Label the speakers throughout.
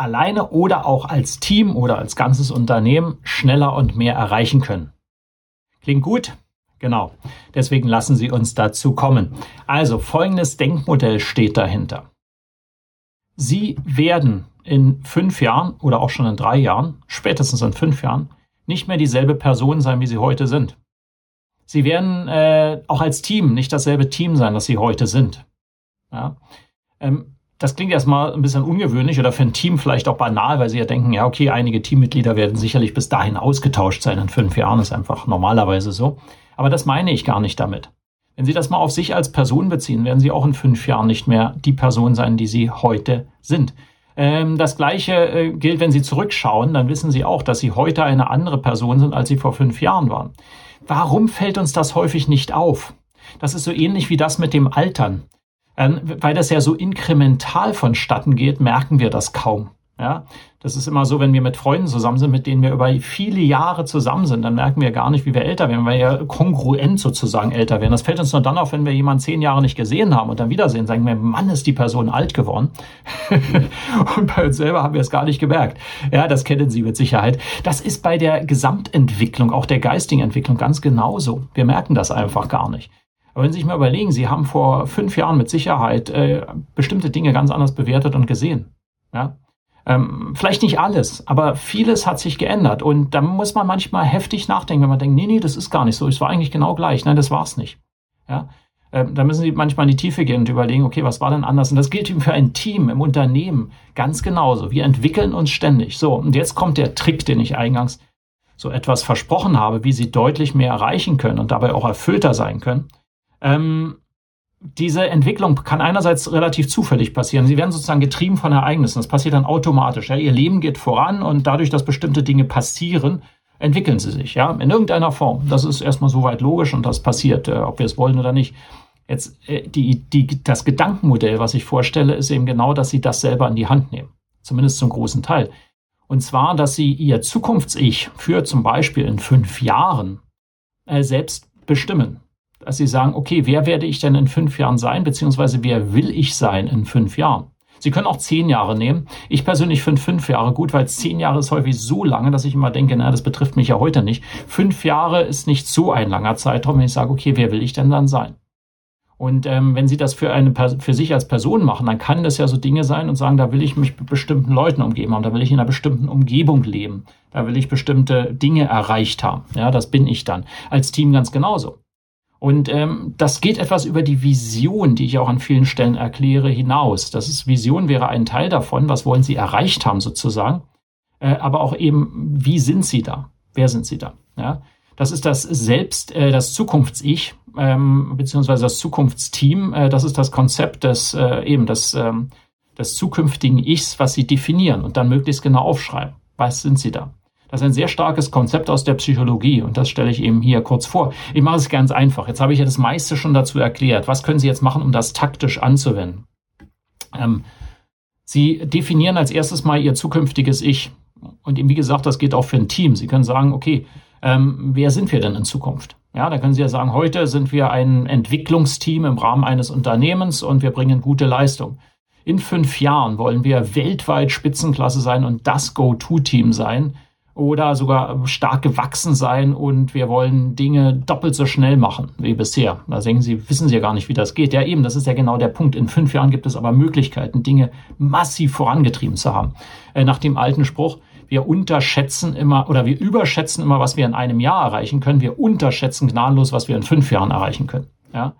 Speaker 1: alleine oder auch als Team oder als ganzes Unternehmen schneller und mehr erreichen können. Klingt gut? Genau. Deswegen lassen Sie uns dazu kommen. Also folgendes Denkmodell steht dahinter. Sie werden in fünf Jahren oder auch schon in drei Jahren, spätestens in fünf Jahren, nicht mehr dieselbe Person sein, wie Sie heute sind. Sie werden äh, auch als Team nicht dasselbe Team sein, das Sie heute sind. Ja? Ähm, das klingt erstmal ein bisschen ungewöhnlich oder für ein Team vielleicht auch banal, weil sie ja denken, ja, okay, einige Teammitglieder werden sicherlich bis dahin ausgetauscht sein. In fünf Jahren ist einfach normalerweise so. Aber das meine ich gar nicht damit. Wenn Sie das mal auf sich als Person beziehen, werden Sie auch in fünf Jahren nicht mehr die Person sein, die Sie heute sind. Ähm, das Gleiche äh, gilt, wenn Sie zurückschauen, dann wissen Sie auch, dass Sie heute eine andere Person sind, als Sie vor fünf Jahren waren. Warum fällt uns das häufig nicht auf? Das ist so ähnlich wie das mit dem Altern. Ähm, weil das ja so inkremental vonstatten geht, merken wir das kaum. Ja, das ist immer so, wenn wir mit Freunden zusammen sind, mit denen wir über viele Jahre zusammen sind, dann merken wir gar nicht, wie wir älter werden, weil wir ja kongruent sozusagen älter werden. Das fällt uns nur dann auf, wenn wir jemanden zehn Jahre nicht gesehen haben und dann wiedersehen, sagen wir, Mann, ist die Person alt geworden. und bei uns selber haben wir es gar nicht gemerkt. Ja, das kennen Sie mit Sicherheit. Das ist bei der Gesamtentwicklung, auch der geistigen Entwicklung ganz genauso. Wir merken das einfach gar nicht. Aber wenn Sie sich mal überlegen, Sie haben vor fünf Jahren mit Sicherheit äh, bestimmte Dinge ganz anders bewertet und gesehen. Ja? Ähm, vielleicht nicht alles, aber vieles hat sich geändert. Und da muss man manchmal heftig nachdenken, wenn man denkt, nee, nee, das ist gar nicht so. Es war eigentlich genau gleich. Nein, das war es nicht. Ja? Ähm, da müssen Sie manchmal in die Tiefe gehen und überlegen, okay, was war denn anders? Und das gilt eben für ein Team im Unternehmen ganz genauso. Wir entwickeln uns ständig. So, und jetzt kommt der Trick, den ich eingangs so etwas versprochen habe, wie Sie deutlich mehr erreichen können und dabei auch erfüllter sein können. Ähm, diese Entwicklung kann einerseits relativ zufällig passieren. Sie werden sozusagen getrieben von Ereignissen. Das passiert dann automatisch. Ja? Ihr Leben geht voran und dadurch, dass bestimmte Dinge passieren, entwickeln sie sich, ja, in irgendeiner Form. Das ist erstmal soweit logisch und das passiert, äh, ob wir es wollen oder nicht. Jetzt äh, die, die, das Gedankenmodell, was ich vorstelle, ist eben genau, dass Sie das selber in die Hand nehmen. Zumindest zum großen Teil. Und zwar, dass Sie Ihr Zukunfts-Ich für zum Beispiel in fünf Jahren äh, selbst bestimmen dass Sie sagen, okay, wer werde ich denn in fünf Jahren sein, beziehungsweise wer will ich sein in fünf Jahren? Sie können auch zehn Jahre nehmen. Ich persönlich finde fünf Jahre gut, weil zehn Jahre ist häufig so lange, dass ich immer denke, na, das betrifft mich ja heute nicht. Fünf Jahre ist nicht so ein langer Zeitraum, wenn ich sage, okay, wer will ich denn dann sein? Und ähm, wenn Sie das für eine für sich als Person machen, dann kann das ja so Dinge sein und sagen, da will ich mich mit bestimmten Leuten umgeben haben, da will ich in einer bestimmten Umgebung leben, da will ich bestimmte Dinge erreicht haben. Ja, das bin ich dann. Als Team ganz genauso. Und ähm, das geht etwas über die Vision, die ich auch an vielen Stellen erkläre, hinaus. Das ist Vision wäre ein Teil davon, was wollen Sie erreicht haben sozusagen, äh, aber auch eben, wie sind Sie da? Wer sind Sie da? Ja, das ist das Selbst, äh, das Zukunfts-Ich ähm, beziehungsweise das Zukunftsteam. Äh, das ist das Konzept des äh, eben des, ähm, des zukünftigen Ichs, was Sie definieren und dann möglichst genau aufschreiben. Was sind Sie da? Das ist ein sehr starkes Konzept aus der Psychologie und das stelle ich eben hier kurz vor. Ich mache es ganz einfach. Jetzt habe ich ja das meiste schon dazu erklärt. Was können Sie jetzt machen, um das taktisch anzuwenden? Ähm, Sie definieren als erstes mal Ihr zukünftiges Ich. Und eben, wie gesagt, das geht auch für ein Team. Sie können sagen, okay, ähm, wer sind wir denn in Zukunft? Ja, da können Sie ja sagen, heute sind wir ein Entwicklungsteam im Rahmen eines Unternehmens und wir bringen gute Leistung. In fünf Jahren wollen wir weltweit Spitzenklasse sein und das Go-To-Team sein oder sogar stark gewachsen sein und wir wollen Dinge doppelt so schnell machen wie bisher. Da denken Sie, wissen Sie ja gar nicht, wie das geht. Ja, eben, das ist ja genau der Punkt. In fünf Jahren gibt es aber Möglichkeiten, Dinge massiv vorangetrieben zu haben. Äh, nach dem alten Spruch, wir unterschätzen immer oder wir überschätzen immer, was wir in einem Jahr erreichen können. Wir unterschätzen gnadenlos, was wir in fünf Jahren erreichen können. Ja.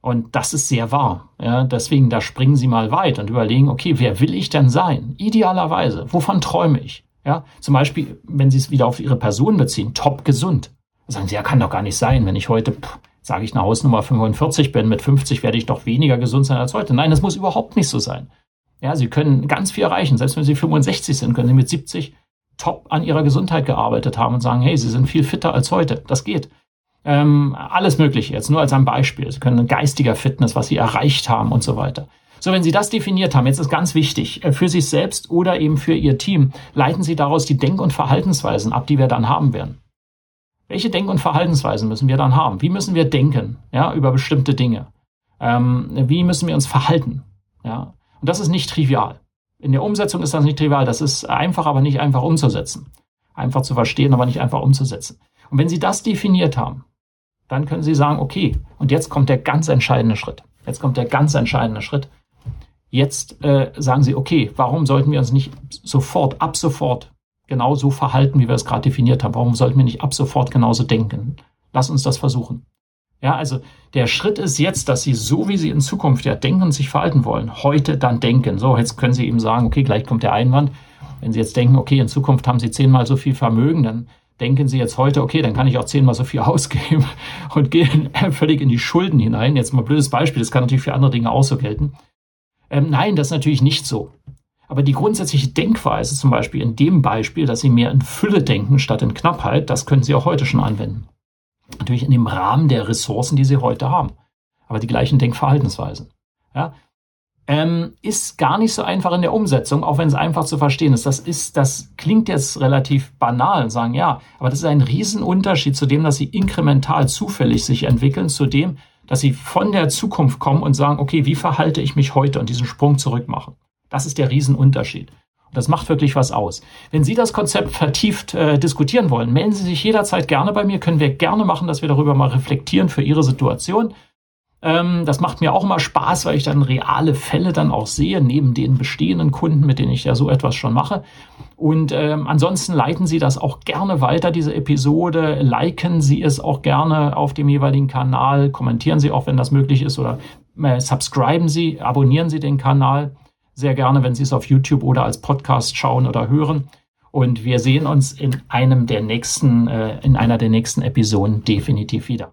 Speaker 1: Und das ist sehr wahr. Ja, deswegen, da springen Sie mal weit und überlegen, okay, wer will ich denn sein? Idealerweise. Wovon träume ich? Ja, zum Beispiel, wenn Sie es wieder auf Ihre Person beziehen, top gesund. Da sagen Sie, ja, kann doch gar nicht sein, wenn ich heute, sage ich, eine Hausnummer 45 bin, mit 50 werde ich doch weniger gesund sein als heute. Nein, das muss überhaupt nicht so sein. Ja, Sie können ganz viel erreichen. Selbst wenn Sie 65 sind, können Sie mit 70 top an ihrer Gesundheit gearbeitet haben und sagen, hey, sie sind viel fitter als heute. Das geht. Ähm, alles Mögliche jetzt, nur als ein Beispiel. Sie können geistiger Fitness, was sie erreicht haben und so weiter. So, wenn Sie das definiert haben, jetzt ist ganz wichtig, äh, für sich selbst oder eben für Ihr Team, leiten Sie daraus die Denk- und Verhaltensweisen ab, die wir dann haben werden. Welche Denk- und Verhaltensweisen müssen wir dann haben? Wie müssen wir denken, ja, über bestimmte Dinge? Ähm, wie müssen wir uns verhalten? Ja, und das ist nicht trivial. In der Umsetzung ist das nicht trivial. Das ist einfach, aber nicht einfach umzusetzen. Einfach zu verstehen, aber nicht einfach umzusetzen. Und wenn Sie das definiert haben, dann können Sie sagen, okay, und jetzt kommt der ganz entscheidende Schritt. Jetzt kommt der ganz entscheidende Schritt. Jetzt äh, sagen Sie, okay, warum sollten wir uns nicht sofort, ab sofort genauso verhalten, wie wir es gerade definiert haben? Warum sollten wir nicht ab sofort genauso denken? Lass uns das versuchen. Ja, also der Schritt ist jetzt, dass Sie so, wie Sie in Zukunft ja denken und sich verhalten wollen, heute dann denken. So, jetzt können Sie eben sagen, okay, gleich kommt der Einwand. Wenn Sie jetzt denken, okay, in Zukunft haben Sie zehnmal so viel Vermögen, dann denken Sie jetzt heute, okay, dann kann ich auch zehnmal so viel ausgeben und gehen völlig in die Schulden hinein. Jetzt mal ein blödes Beispiel, das kann natürlich für andere Dinge auch so gelten. Ähm, nein, das ist natürlich nicht so. Aber die grundsätzliche Denkweise, zum Beispiel in dem Beispiel, dass Sie mehr in Fülle denken statt in Knappheit, das können Sie auch heute schon anwenden. Natürlich in dem Rahmen der Ressourcen, die Sie heute haben. Aber die gleichen Denkverhaltensweisen. Ja? Ähm, ist gar nicht so einfach in der Umsetzung, auch wenn es einfach zu verstehen ist. Das ist, das klingt jetzt relativ banal sagen, ja, aber das ist ein Riesenunterschied zu dem, dass Sie inkremental zufällig sich entwickeln, zu dem, dass sie von der Zukunft kommen und sagen, okay, wie verhalte ich mich heute und diesen Sprung zurück machen. Das ist der Riesenunterschied. Und das macht wirklich was aus. Wenn Sie das Konzept vertieft äh, diskutieren wollen, melden Sie sich jederzeit gerne bei mir. Können wir gerne machen, dass wir darüber mal reflektieren für Ihre Situation. Ähm, das macht mir auch immer Spaß, weil ich dann reale Fälle dann auch sehe, neben den bestehenden Kunden, mit denen ich ja so etwas schon mache. Und ähm, ansonsten leiten Sie das auch gerne weiter, diese Episode. Liken Sie es auch gerne auf dem jeweiligen Kanal. Kommentieren Sie auch, wenn das möglich ist. Oder äh, subscriben Sie, abonnieren Sie den Kanal sehr gerne, wenn Sie es auf YouTube oder als Podcast schauen oder hören. Und wir sehen uns in einem der nächsten, äh, in einer der nächsten Episoden definitiv wieder.